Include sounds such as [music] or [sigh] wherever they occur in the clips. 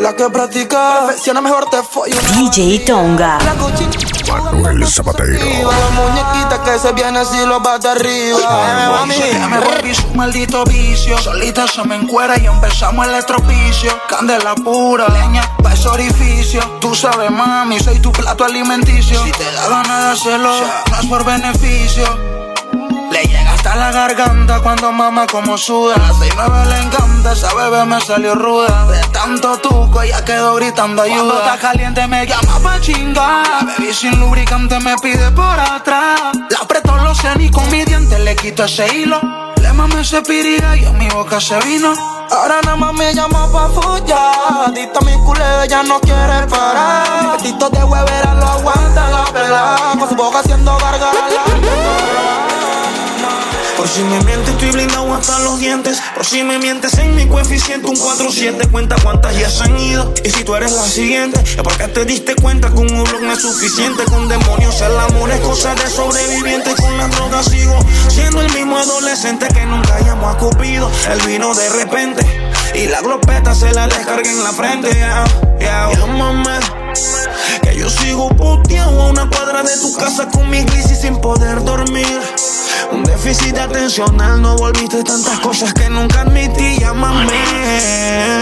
La que practica perfecciona mejor te follo. DJ Tonga. Manuel Zapatero. La muñequita que se viene así lo va de arriba. Me volví su maldito vicio. Solita se me encuera y empezamos el estropicio. Candela pura, leña pa' ese orificio. Tú sabes, mami, soy tu plato alimenticio. Si te da ganas de hacerlo, no es por beneficio. Le llega hasta la garganta cuando mama como suda. A seis nueve le encanta, esa bebé me salió ruda. De tanto tuco ella quedó gritando ayuda. Cuando está caliente me llama pa' chingar. La bebé sin lubricante me pide por atrás. La apretó los cenis con mi diente, le quito ese hilo. Le mamé ese piría y en mi boca se vino. Ahora nada más me llama pa' follar. Adicta a mi culero, ella no quiere parar. Mi petito de huevera lo aguanta la pelada. Con su boca haciendo si me mientes, estoy blindado hasta los dientes. Por si me mientes en mi coeficiente, un 4-7. Cuenta cuántas ya se han ido. Y si tú eres la siguiente, es porque te diste cuenta que un blog no es suficiente. Con demonios el amor es cosa de sobreviviente. Con las drogas sigo siendo el mismo adolescente que nunca llamó a Cupido. Él vino de repente. Y la glopeta se la descarga en la frente. Yeah, yeah, llámame. Que yo sigo puteado a una cuadra de tu casa con mi crisis sin poder dormir. Un déficit atencional, no volviste tantas cosas que nunca admití, llámame.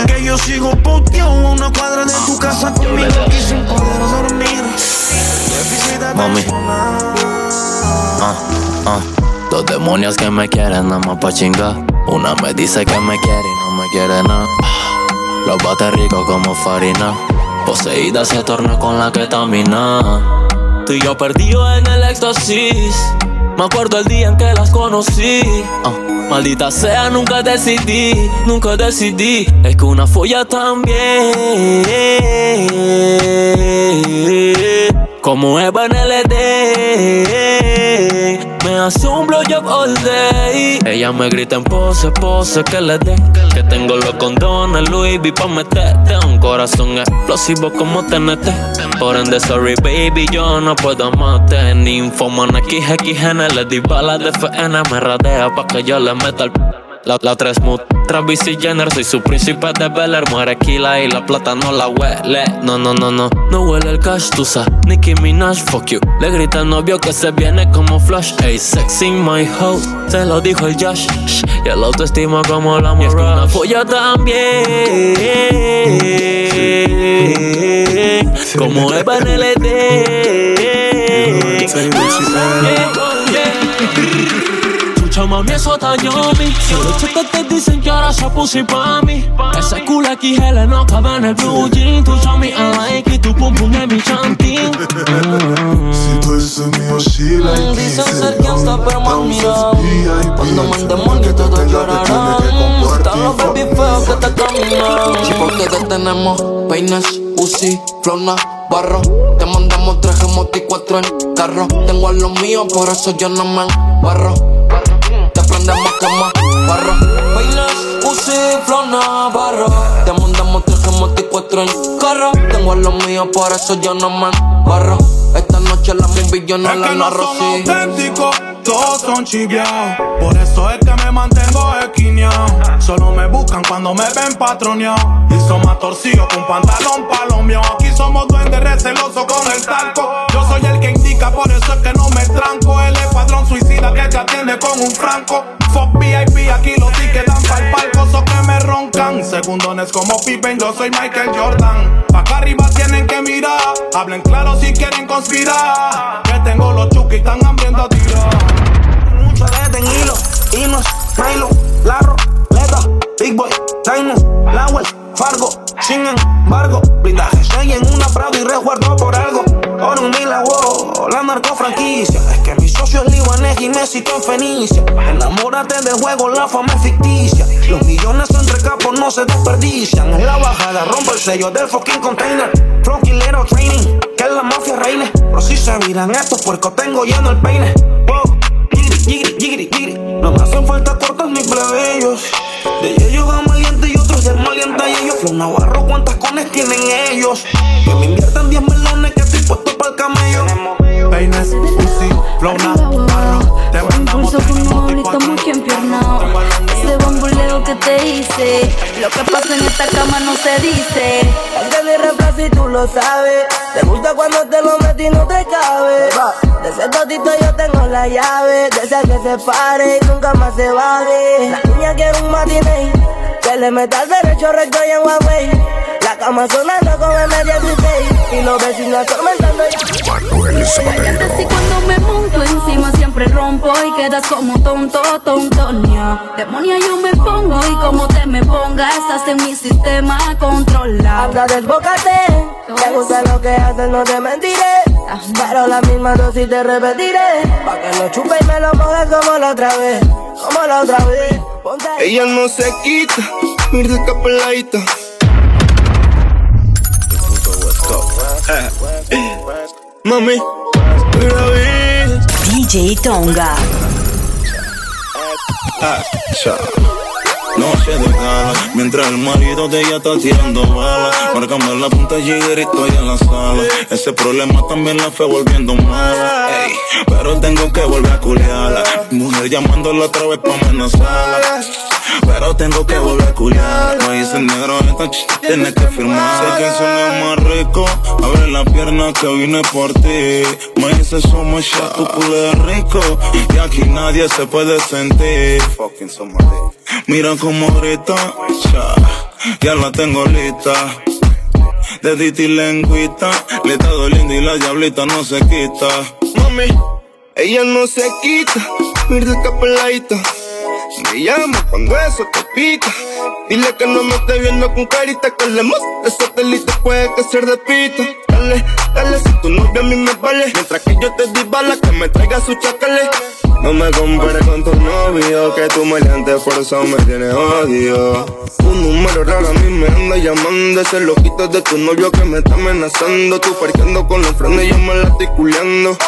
Que yo sigo puteado a una cuadra de tu casa con mi crisis sin poder dormir. Déficit atencional. Ah, ah. Dos demonios que me quieren nada más pa' chingar. Una me dice que me quiere y no me quiere nada. Los bate rico como farina. Poseída se torna con la que camina. Tú y yo perdido en el éxtasis. Me acuerdo el día en que las conocí. Ah, maldita sea, nunca decidí, nunca decidí. Es que una folla también. Como Eva en LD. Hace un blowjob all day. Ella me grita en pose, pose que le dé. Que tengo los condones, Louis V pa' meterte. Un corazón explosivo como TNT. Por ende, sorry baby, yo no puedo amarte. Ni infomana XXN, le di balas de FN. Me radea pa' que yo le meta el. La, la tres smooth, Travis y Jenner, soy su príncipe de Bel Air, muere Kila y la plata no la huele. No, no, no, no, no huele el cash, tú sabes. Nicki Minaj, fuck you. Le grita al novio que se viene como flash. Ey, sexy my hoe, se lo dijo el Josh. Shh, Y el autoestima como la mujer. una folla también. Como Eva en LD. Mami, eso a mí Los chicos te dicen que ahora se pussy pa' mí Ese culo aquí gel no cabe en el blue jean. Tu show me I like it, tu pum pum es mi chantín. Si tú eres mío, she like it. Dicen Se ser gangsta, pero mal mirado. Cuando demonio que todos que llorarán que Están los baby feos que te caminan. Si porque te tenemos peines, Uzi, flona, barro. Te mandamos traje moti cuatro en carro. Tengo a los míos, por eso yo no me barro quema, barro. Peines, Uzi, flona, barro Te mandamos traje moti cuatro en carro. Tengo a los míos, por eso yo no me barro noche la movie yo no Es la que no son sí auténticos, todos son chiviados. Por eso es que me mantengo esquineado. Solo me buscan cuando me ven patroneado. Y son más torcidos con pantalón palomeado. Aquí somos duendes recelosos con el talco. Yo soy el que indica, por eso es que no me tranco. El escuadrón suicida que te atiende con un franco. Fuck VIP, aquí los tickets dan pa'l palco. So que me roncan. Segundones como Pippen, yo soy Michael Jordan. Pa' acá arriba tienen que mirar. Hablen claro si quieren conspirar. Que tengo los chukis tan hambrientos a tirar. Mucho de hilo, hinos, Milo, Larro, Leta, Big Boy, Diamond, Lawel, Fargo, sin embargo, blindaje, en una Prado y resguardo por algo. Oro un mila, wow, la narco franquicia. Es que mi socio es libanés y Messi en Fenicia. Enamórate del juego, la fama es ficticia. Los millones entre capos no se desperdician. En la bajada rompo el sello del fucking container. Flonquilero training, que la mafia reine. Pero si se miran estos puercos, tengo lleno el peine. Wow. Yigiri, yigiri, yigiri. No me hacen falta cortos ni plebeyos. De ellos malientes y otros del maliente y ellos. Flow Navarro, ¿cuántas cones tienen ellos? Que me inviertan 10 melones que estoy puesto para el camello. Peines, Uzi, Flow Navarro. Te pulso con un estamos aquí empiernados. Ese bamboleo que te hice. Lo que pasa en esta cama no se dice. Es que mi reflejo y tú lo sabes. Te gusta cuando te lo metí y no te cabe. De ese totito yo tengo la llave. De ese que se pare y nunca más se baje. La niña quiere un matiné. Le meta al derecho recto y en Huawei. La cama sonando con el media Y los vecinos atormentando. Manuel Zapatero. Y cuando me monto encima siempre rompo y quedas como tonto, tontonia. Demonia yo me pongo y como te me pongas estás en mi sistema controlado. Anda, desbócate. Te gusta lo que haces, no te mentiré. Pero la misma dosis te repetiré. Pa' que lo chupe y me lo mojes como la otra vez. Como la otra vez. Ella no se quita, esta peladita. Mami, DJ Tonga. Ah, Noche de gala, mientras el marido de ella está tirando balas. Marcando la punta y estoy en la sala. Ese problema también la fue volviendo mala. pero tengo que volver a culiarla. Mujer llamándola otra vez pa' amenazarla. Pero tengo que volver a culiar. No hice negro, esta ch tienes que firmar. Sé que suena más rico. Abre la pierna que vine por ti. Me dice somos ya tu culo rico. Y aquí nadie se puede sentir. Mira cómo grita, ya, la tengo lista. De Diti lengüita, le está doliendo y la diablita no se quita. Mami, ella no se quita, mira esta peladita. Me llama cuando eso te pica. Dile que no me esté viendo con carita, que le de satélite puede que ser de pito. Dale, si tu novia a mí me vale. Mientras que yo te di bala, que me traiga su chacale. No me compares con tu novio, que tu por eso me tiene odio. Un número raro a mí me anda llamando, ese loquito de tu novio que me está amenazando. Tú parqueando con los frenos yo me la estoy culeando.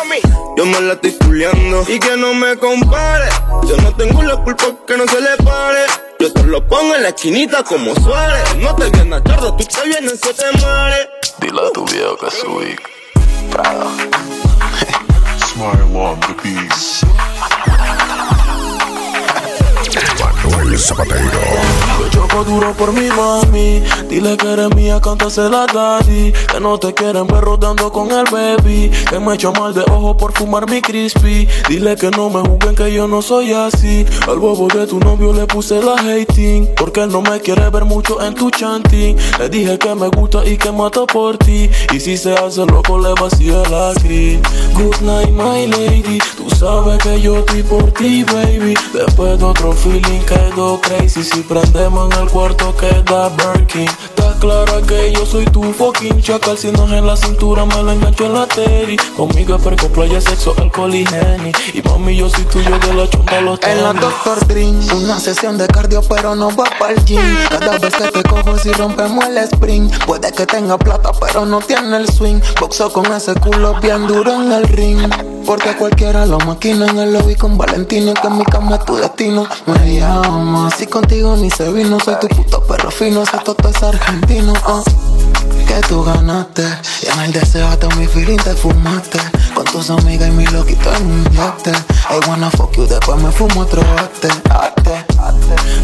Yo me la estoy culeando. Y que no me compare, yo no tengo la culpa que no se le pare. Yo te lo pongo en la esquinita como Suárez. No te vienes tarde, tú te vienes, se te muere. Dile a tu viejo que Prado. Smile on the beast. Manuel Zapatero. Yo choco duro por mi mami. Dile que eres mía, la daddy. Que no te quieren ver rodando con el baby. Que me echo mal de ojo por fumar mi crispy. Dile que no me juzguen que yo no soy así. Al bobo de tu novio le puse la hating. Porque él no me quiere ver mucho en tu chanting. Le dije que me gusta y que mata por ti. Y si se hace loco, le vacío la aquí. Good night, my lady. Tú sabes que yo estoy por ti, baby. Después de otro feeling quedo crazy. Si prendemos en el cuarto queda Birkin. Está clara que yo soy tu fucking chacal. Si no es en la cintura, me la engancho en la teri. Conmigo es perco, playa, sexo, alcohol y henny. Y mami, yo soy tuyo de la chumba los tenis. En la Doctor Dream, una sesión de cardio, pero no va para el gym. Cada vez que te cojo, si rompemos el spring. Puede que tenga plata, pero no tiene el swing. Boxo con ese culo bien duro en el ring. Porque cualquiera lo maquina en el lobby con Valentino. Que en mi cama es tu destino. Me llama, si contigo ni se vino. Soy tu puto perro fino, ese toto es argentino. Uh. Que tú ganaste. Y en el deseo hasta mi feeling te fumaste. Con tus amigas y mi loquito en un yate. I wanna fuck you, después me fumo otro ate,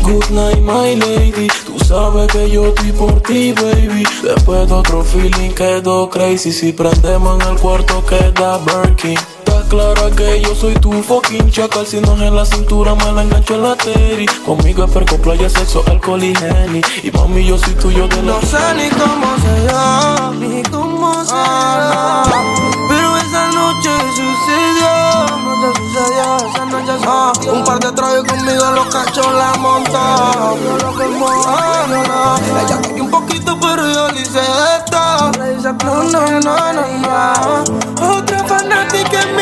Good night, my lady. Tú sabes que yo estoy por ti, baby. Después de otro feeling quedo crazy. Si prendemos en el cuarto queda Birkin clara que yo soy tu fucking chacal. Si no es en la cintura, me la engancho en la teri. Conmigo es perco, playa, sexo, alcohol y henny. Y mami, yo soy tuyo de la No sé ni cómo se llama, ni cómo se llama. Pero esa noche sucedió. Noche sucedió, esa noche sucedió. Ah, un par de tragos conmigo, los cachos la monta. Ella toque un poquito, pero yo le hice esto. No, no, no, no, no. Otra fanática en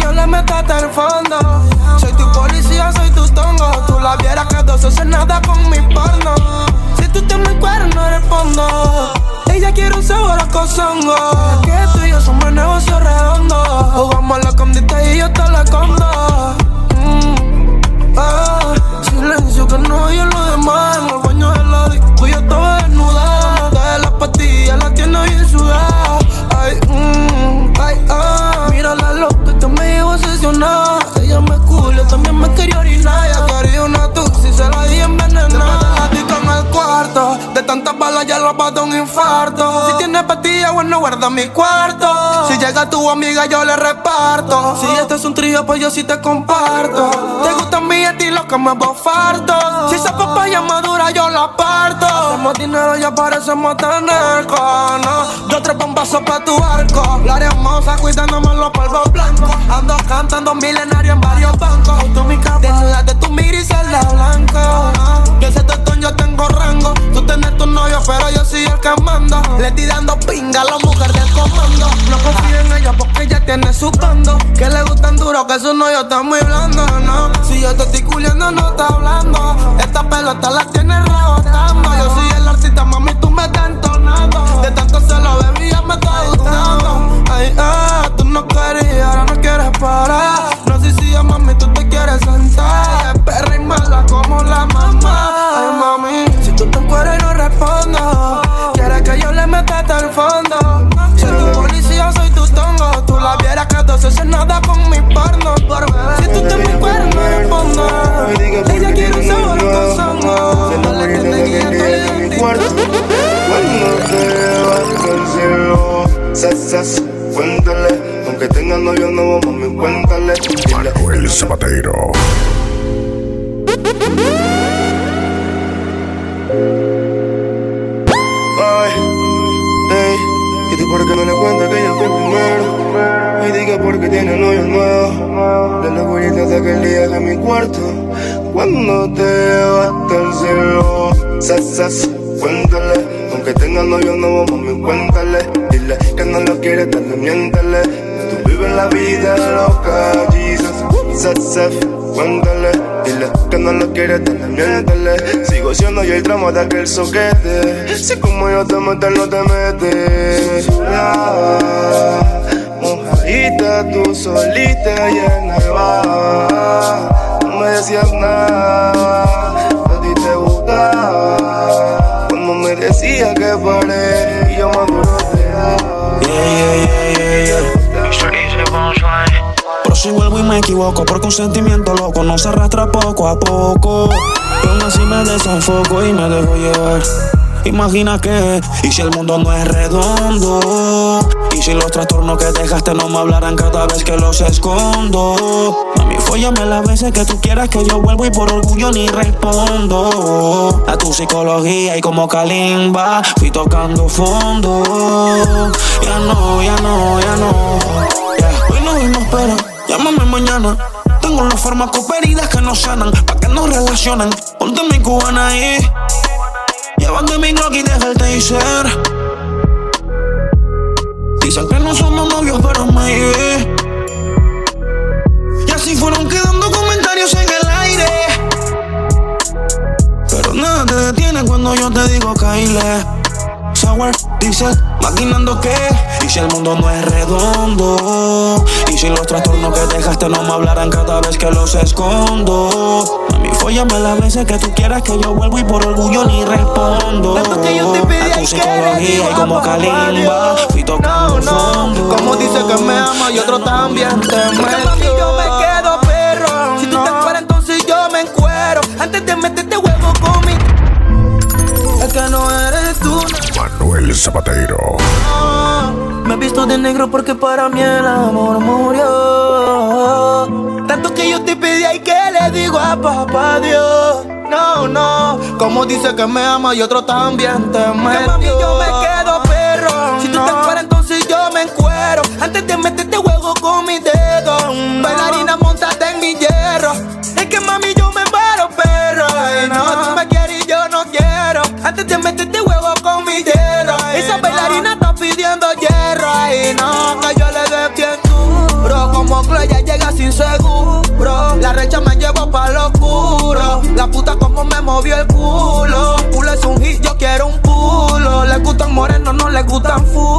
yo le meta hasta el fondo. Soy tu policía, soy tu tongo. Tú la vieras que dos hace nada con mi porno. Si tú te me no respondo. Ella quiere un sabor a cosongo. Que tú y yo somos negocio redondo. Jugamos a la condita y yo te la condo. Obsesionada. Ella me culo, también me quería orinar. Ya mala ya lo va un infarto. Si tienes patilla, bueno, guarda mi cuarto. Si llega tu amiga, yo le reparto. Si este es un trío, pues yo sí te comparto. Te gusta mi estilo que me bofarto. Si esa papaya madura, yo la parto. Hacemos dinero, ya parecemos tener no. Dos tres bombazos pa' tu arco. La hermosa cuidándome los polvos blancos. Ando cantando milenario en varios bancos. Tú mi que su novio está muy blando, no. Si yo te estoy culiando, no está hablando. Esta pelota la sas, cuéntale. Aunque tenga novio nuevo, mami, cuéntale. Manuel Zapatero. Ay, ey, y tú por qué no le cuentas que ella fue primero. Y diga porque tiene novio nuevo. La locurita de aquel día de mi cuarto. Cuando te vas al cielo, sas, sas, cuéntale. Aunque tenga novio nuevo, mami, cuéntale. Que no lo quiere, dale, miéntale. Tú vives la vida loca, Jesus. Sas, sas, cuéntale. Dile que no lo quiere, dale, miéntale. Sigo siendo yo el tramo de aquel soquete. Si como yo te meto, no te metes. Ya, mojadita, tú solita y en. No me decías nada, Pero si vuelvo y me equivoco, porque un sentimiento loco no se arrastra poco a poco. Y aún así me desenfoco y me dejo llevar. Imagina que, y si el mundo no es redondo, y si los trastornos que dejaste no me hablarán cada vez que los escondo. Mami, fóllame las veces que tú quieras que yo vuelvo y por orgullo ni respondo. A tu psicología y como Kalimba, fui tocando fondo. Ya no, ya no, ya llámame mañana. Tengo los fármacos heridas que no sanan, pa' que nos relacionen. Ponte mi cubana ahí. Llévate mi Glock y deja el taser. Dicen que no somos novios, pero maybe. Y así fueron quedando comentarios en el aire. Pero nada te detiene cuando yo te digo Kyle. Sour, dice, maquinando que Y si el mundo no es redondo Y si los trastornos que dejaste no me hablarán cada vez que los escondo Mami, fóllame las veces que tú quieras que yo vuelvo y por orgullo ni respondo que yo te pedí, A tu psicología y como Kalimba. Fui tocando No, fondo no, como dice que me ama y otro también te metió. yo me quedo perro. Si tú te encueras, entonces yo me encuero. Antes de meterte huevo con mi. Es que no eres tú. Manuel Zapatero. Visto de negro porque para mí el amor murió. Tanto que yo te pedí y que le digo a papá Dios. No, no, como dice que me ama y otro también te metió. yo me quedo perro. Si tú te encueras, entonces yo me encuero. Antes de meterte huevo con mi dedo. La recha me llevo pa' lo oscuro. La puta como me movió el culo. Culo es un hit, yo quiero un culo. Le gustan morenos, no le gustan fulo.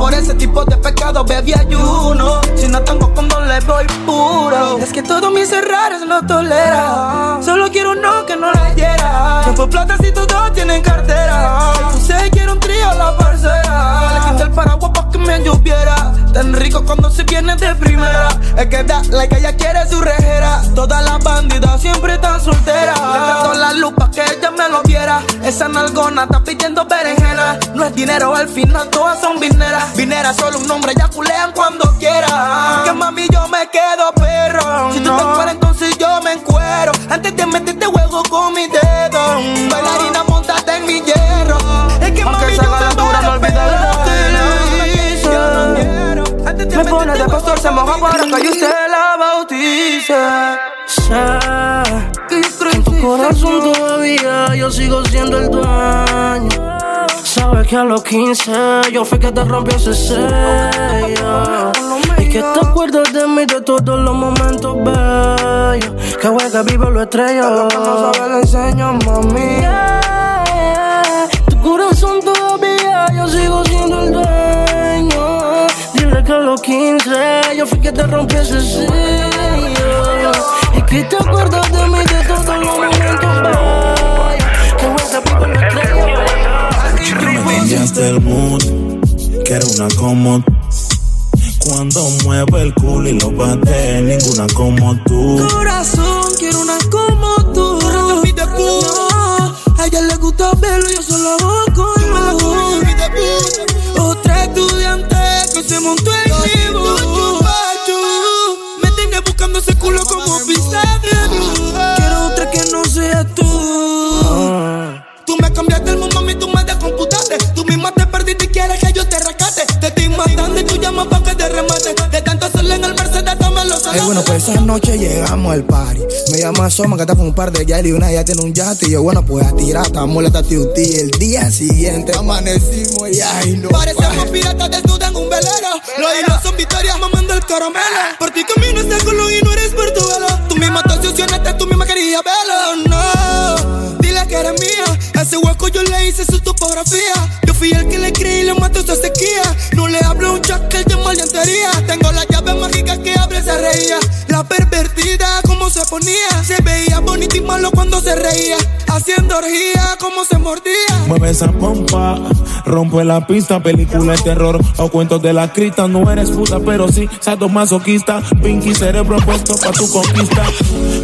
Por ese tipo de pecado bebí ayuno. Si no tengo condón le doy puro. Es que todos mis errores lo tolera. Solo quiero uno que no la hiera. Que por plata si todos tienen cartera. Sé quiero un trío la parcera. Le quité el paraguas pa' que me lloviera. Tan rico cuando se viene de primera. Es que da like ella quiere su rejera. Todas las bandidas siempre están solteras. Le prendo la luz que ella me lo viera. Esa nalgona está pidiendo berenjena. No es dinero, al final todas son vineras. Vinera solo un nombre, ya culean cuando quiera. Que mami, yo me quedo perro. Si tú te encueras, entonces yo me encuero. Antes de meterte juego con mi dedo. Bailarina, montate en mi hierro. Es que Aunque mami, yo me calentura no olvidará lo que le hice. Antes de Me pone de pastor, se moja para que usted la bautice. Sé que en tu corazón todavía yo sigo siendo el dueño. Sabes que a los 15 yo fui que te rompí ese sello. Y que te acuerdas de mí de todos los momentos bellos. Que hueca vivo lo estrello. no sabes le enseño, mami. Tu corazón todavía yo sigo siendo el dueño. Dile que a los 15 yo fui que te rompí ese sello. Y que te acuerdas de mí de todos los momentos bellos. Cambiaste el mood, quiero una como Cuando mueve el culo y lo bate, ninguna como tú. Corazón, quiero una como tú. No, a ella le gusta verlo, yo solo hago con Otra estudiante que se montó en los bueno, pues esa noche llegamos al party. Me llama Soma, que está con un par de yali y una ya tiene un yate. Y yo, bueno, pues a tirar, estamos la tati El día siguiente amanecimos y ay, no. Parecemos piratas desnudas en un velero. Los hilos son victorias mamando el caramelo. Por ti camino este color y no eres Portobelo. Tú misma te obsesionaste, tú misma querías verlo. No, dile que eres mía. Ese hueco yo le hice su topografía. Yo fui el que le creí y le mató esa sequía. No le hablo a un jack que él llama Se veía bonito y malo cuando se reía. Haciendo orgía, como se mordía. Mueve esa pompa, rompe la pista, película de terror o cuentos de la crista. No eres puta, pero sí, masoquista. Pinky cerebro puesto pa' tu conquista.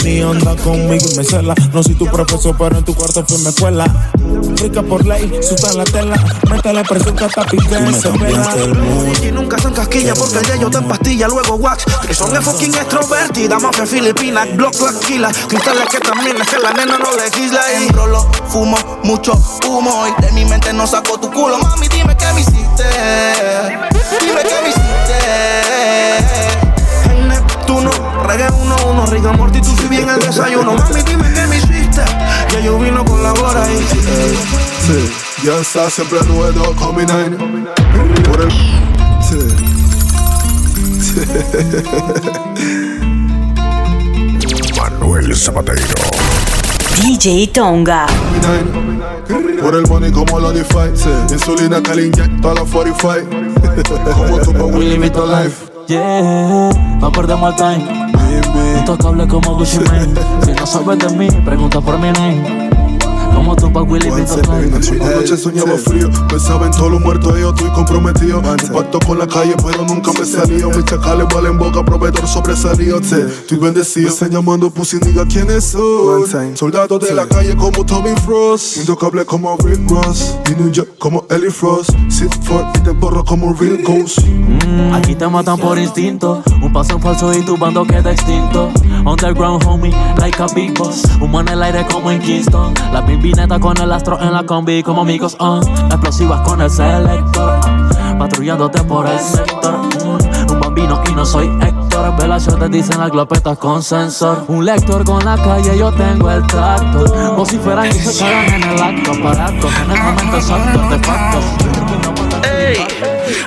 Ni anda conmigo y me cela. No soy tu profesor, pero en tu cuarto fui mi escuela. Rica por ley, susta la tela. Métale presión que hasta pique se pela. Y nunca son casquilla porque el yo te empastilla, luego wax. Que son de fucking extrovertida, mafia filipina, Glock tranquila. Cristales que también es que la nena no legisla. Y enrolo, fumo, mucho humo. Y de mi mente no saco tu culo. Mami, dime qué me hiciste. Dime qué me hiciste. En Neptuno, reggae uno, uno, rica morty, tú si bien el desayuno. Mami, dime qué me hiciste. Ya yo vino con la hora y. Sí, ya está siempre nuevo, Comi Nine. Por el. Sí. Manuel Zapatero. DJ Tonga. Por el money como lo DeFi. Sí. Insulina que le inyecto a la 45. [laughs] como tu pa' Willy Vito Life. Yeah, no perdemos el time. Intocable como Gucci Mane. Si no sabes de mí, pregunta por mi name. Como tú pa' Willy Anoche soñaba frío, pensaba en todos los muertos yo estoy comprometido. Impacto con la calle, pero nunca me salió. Mis chacales valen boca, proveedor sobresalido. Estoy bendecido. Me están llamando pussy, diga quiénes son. Soldados de la calle como Tommy Frost. Intocable como Rick Ross. Y Ninja como Ellie Frost. Sit for y te borro como Real Ghost. Mm, Aquí te matan por instinto. Un paso en falso y tu bando queda extinto. Underground homie, like a big boss. Humo en el aire como en Kingston. La con el astro en la combi como amigos on. Explosivas con el selector. Patrullándote por el sector. Un bambino y no soy Héctor. Velación te dicen las glopetas con sensor. Un lector con la calle, yo tengo el tractor. Vociferan y se cagan en el acto. Aparatos en el momento exacto, artefactos. Ey,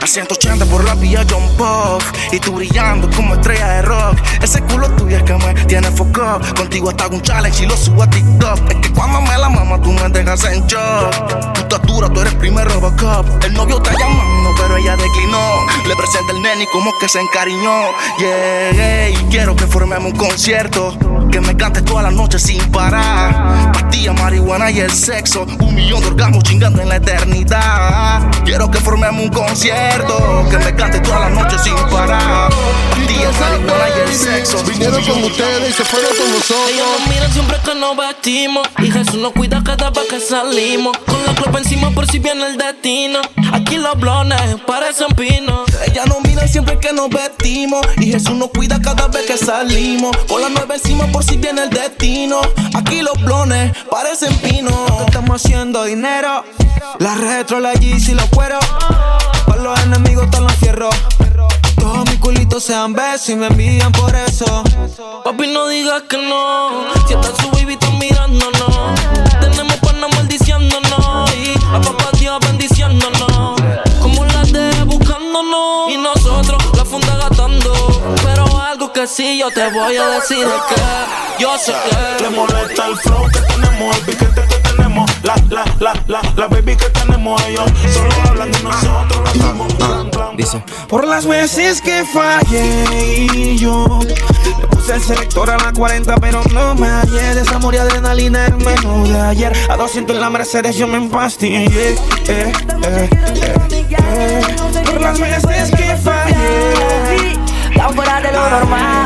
a 180 por la vía John Pop Y tú brillando como estrella de rock. Ese culo tuyo es que me tiene foco Contigo hasta un challenge y lo subo a TikTok. Es que cuando me la mama tú me dejas en shock. Tú estás dura, tú eres primer Robocop. El novio está llamando pero ella declinó. Le presenta el nene y como que se encariñó. Yeah, y quiero que formemos un concierto Que me cantes toda la noche sin parar Pastilla, marihuana y el sexo. Un millón de orgasmos chingando en la eternidad. Quiero que formemos un concierto. Que me cante toda la noche sin parar. Día marihuana y el sexo. Vinieron con ustedes y se fueron con nosotros. Ellos nos miran siempre que nos vestimos. Y Jesús nos cuida cada vez que salimos. Con la copa encima por si viene el destino. Aquí los blones parecen pinos. Siempre que nos vestimos. Y Jesús nos cuida cada vez que salimos. Con la nueve encima por si viene el destino. Aquí los blones parecen pinos. Estamos haciendo dinero. La retro, la Yeezy, los cueros. Para los enemigos están los fierros. Todos mis culitos sean besos y me envían por eso. Papi, no digas que no. Si está su baby, mirándonos. Que sí yo te voy a decir que yo sé que. Te molesta el flow que tenemos, el piquete que tenemos, la, la, la, la, la baby que tenemos ellos. Solo hablan de nosotros, lo hacemos plan, plan. Dice, por las veces que fallé y yo le puse el selector a la 40, pero no me hallé. Desamor y adrenalina el menú de ayer. A 200 en la Mercedes yo me empastillé. Eh, eh, eh, eh. Por las veces que fallé. Tan fuera de lo normal.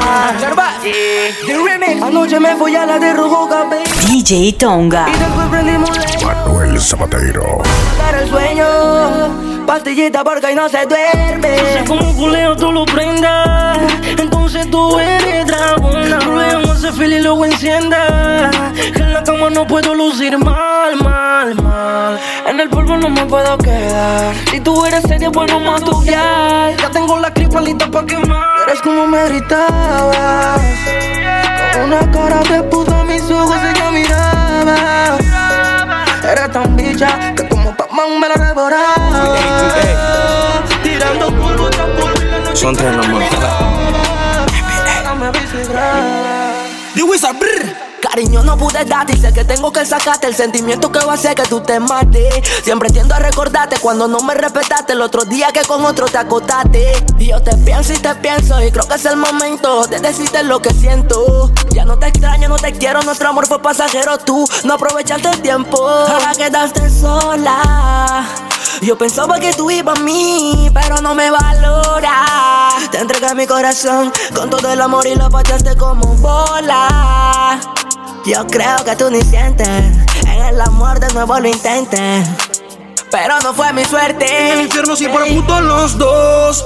Anoche me fui a la de rojo café. DJ Tonga. Y después prendimos Manuel Zapatero. para el sueño. Pastillita porque hoy no se duerme. Sé como un culeo tú lo prendas. Entonces tú eres dragona. Luego ese feel y luego encienda. Que en la cama no puedo lucir mal, mal, mal. En el polvo no me puedo quedar. Si tú eres seria, bueno, más tu Ya tengo la clipa lista pa' quemar. Eres como me gritabas. Con una cara de puta, mis ojos ella miraba. Eres tan bicha que como Pac-Man me la devoraba. Tirando polvo tras polvo Son tres nomás. Diwisa, brr. Cariño, no pude darte y sé que tengo que sacarte el sentimiento que va a hacer que tú te mates. Siempre tiendo a recordarte cuando no me respetaste el otro día que con otro te acotaste. Y yo te pienso y te pienso y creo que es el momento de decirte lo que siento. Ya no te extraño, no te quiero, nuestro amor fue pasajero. Tú no aprovechaste el tiempo, ahora quedaste sola. Yo pensaba que tú ibas a mí, pero no me valora. Te entregué mi corazón con todo el amor y lo pateaste como bola. Yo creo que tú ni sientes, en el amor de nuevo lo intentes. Pero no fue mi suerte. En el infierno sí por puto los dos.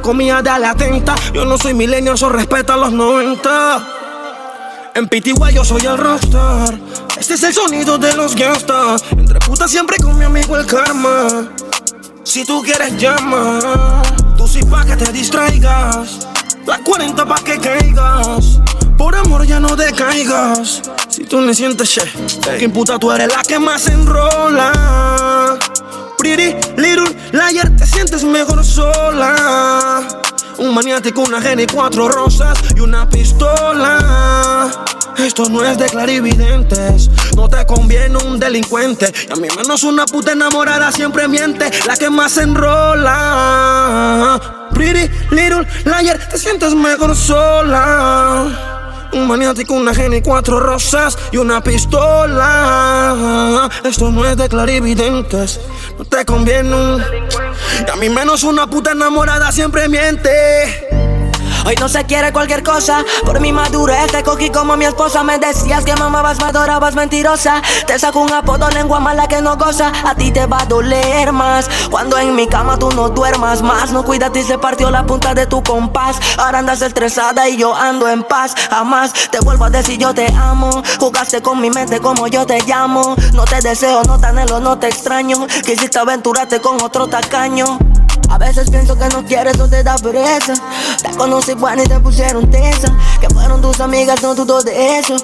comía dale atenta Yo no soy milenio, eso respeta los 90 en PTY yo soy el rockstar. Este es el sonido de los gangsters. Entre putas siempre con mi amigo el karma. Si tú quieres llama. Tú sí pa' que te distraigas. La 40 pa' que caigas. Por amor ya no decaigas. Si tú me sientes che Que puta tú eres la que más enrola Pretty little liar Te sientes mejor sola un maniático, una geni, cuatro rosas y una pistola. Esto no es de clarividentes, no te conviene un delincuente. Y a mí menos una puta enamorada siempre miente, la que más enrola. Pretty little liar, te sientes mejor sola. Un maniático, una geni, cuatro rosas y una pistola. Esto no es de clarividentes, no te conviene. Y a mí menos una puta enamorada siempre miente. Hoy no se quiere cualquier cosa. Por mi madurez te cogí como mi esposa. Me decías que mamabas, me adorabas, mentirosa. Te saco un apodo, lengua mala que no goza. A ti te va a doler más. Cuando en mi cama tú no duermas más. No cuidas y se partió la punta de tu compás. Ahora andas estresada y yo ando en paz. Jamás te vuelvo a decir yo te amo. Jugaste con mi mente como yo te llamo. No te deseo, no te anhelo, no te extraño. Quisiste aventurarte con otro tacaño. A veces pienso que no quieres o te da pereza. Te conocí buena y te pusieron tesa. Que fueron tus amigas, no dudo de eso.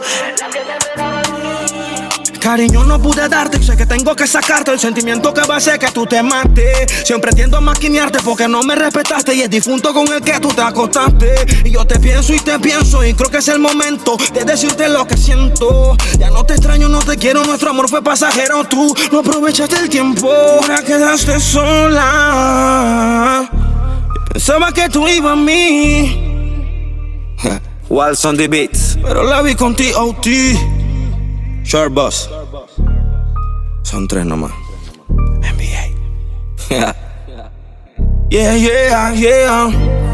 Cariño no pude darte, sé que tengo que sacarte el sentimiento que va a hacer que tú te mates. Siempre tiendo a maquinearte porque no me respetaste y es difunto con el que tú te acostaste. Y yo te pienso y te pienso y creo que es el momento de decirte lo que siento. Ya no te extraño, no te quiero, nuestro amor fue pasajero. Tú no aprovechaste el tiempo, ahora quedaste sola. Pensaba que tú ibas a mí. Walls on the beats. Pero la vi con T.O.T. Short Boss. Son tres nomás. NBA. [laughs] yeah, yeah, yeah.